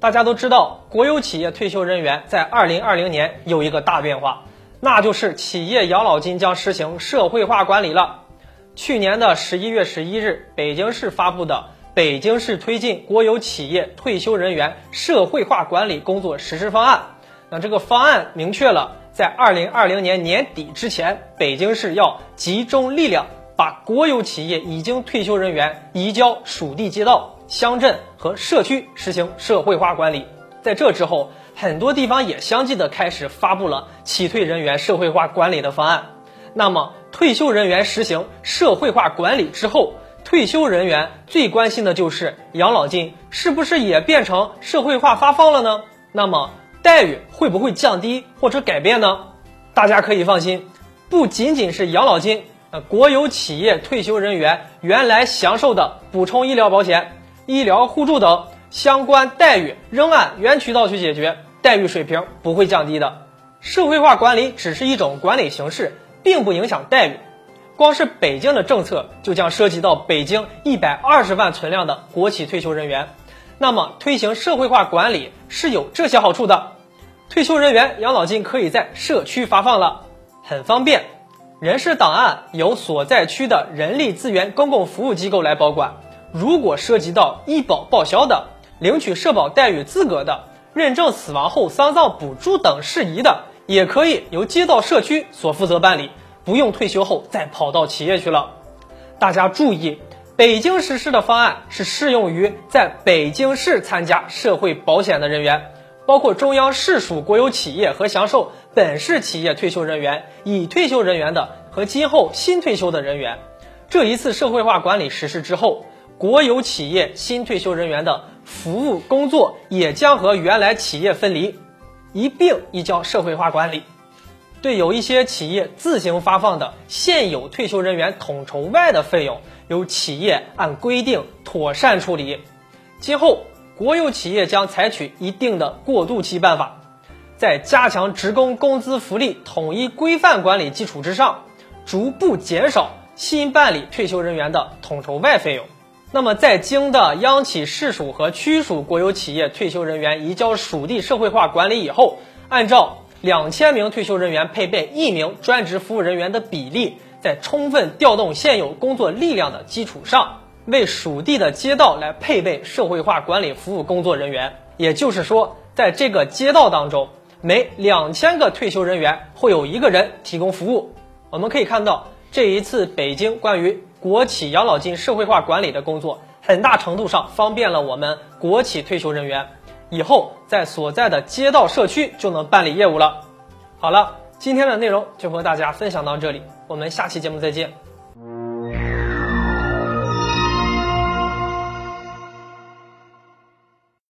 大家都知道，国有企业退休人员在二零二零年有一个大变化，那就是企业养老金将实行社会化管理了。去年的十一月十一日，北京市发布的《北京市推进国有企业退休人员社会化管理工作实施方案》，那这个方案明确了，在二零二零年年底之前，北京市要集中力量，把国有企业已经退休人员移交属地街道。乡镇和社区实行社会化管理，在这之后，很多地方也相继的开始发布了企退人员社会化管理的方案。那么，退休人员实行社会化管理之后，退休人员最关心的就是养老金是不是也变成社会化发放了呢？那么，待遇会不会降低或者改变呢？大家可以放心，不仅仅是养老金，呃，国有企业退休人员原来享受的补充医疗保险。医疗互助等相关待遇仍按原渠道去解决，待遇水平不会降低的。社会化管理只是一种管理形式，并不影响待遇。光是北京的政策就将涉及到北京一百二十万存量的国企退休人员。那么推行社会化管理是有这些好处的：退休人员养老金可以在社区发放了，很方便；人事档案由所在区的人力资源公共服务机构来保管。如果涉及到医保报销的、领取社保待遇资格的、认证死亡后丧葬补助等事宜的，也可以由街道社区所负责办理，不用退休后再跑到企业去了。大家注意，北京实施的方案是适用于在北京市参加社会保险的人员，包括中央市属国有企业和享受本市企业退休人员、已退休人员的和今后新退休的人员。这一次社会化管理实施之后。国有企业新退休人员的服务工作也将和原来企业分离，一并移交社会化管理。对有一些企业自行发放的现有退休人员统筹外的费用，由企业按规定妥善处理。今后，国有企业将采取一定的过渡期办法，在加强职工工资福利统一规范管理基础之上，逐步减少新办理退休人员的统筹外费用。那么，在京的央企、市属和区属国有企业退休人员移交属地社会化管理以后，按照两千名退休人员配备一名专职服务人员的比例，在充分调动现有工作力量的基础上，为属地的街道来配备社会化管理服务工作人员。也就是说，在这个街道当中，每两千个退休人员会有一个人提供服务。我们可以看到，这一次北京关于。国企养老金社会化管理的工作，很大程度上方便了我们国企退休人员，以后在所在的街道社区就能办理业务了。好了，今天的内容就和大家分享到这里，我们下期节目再见。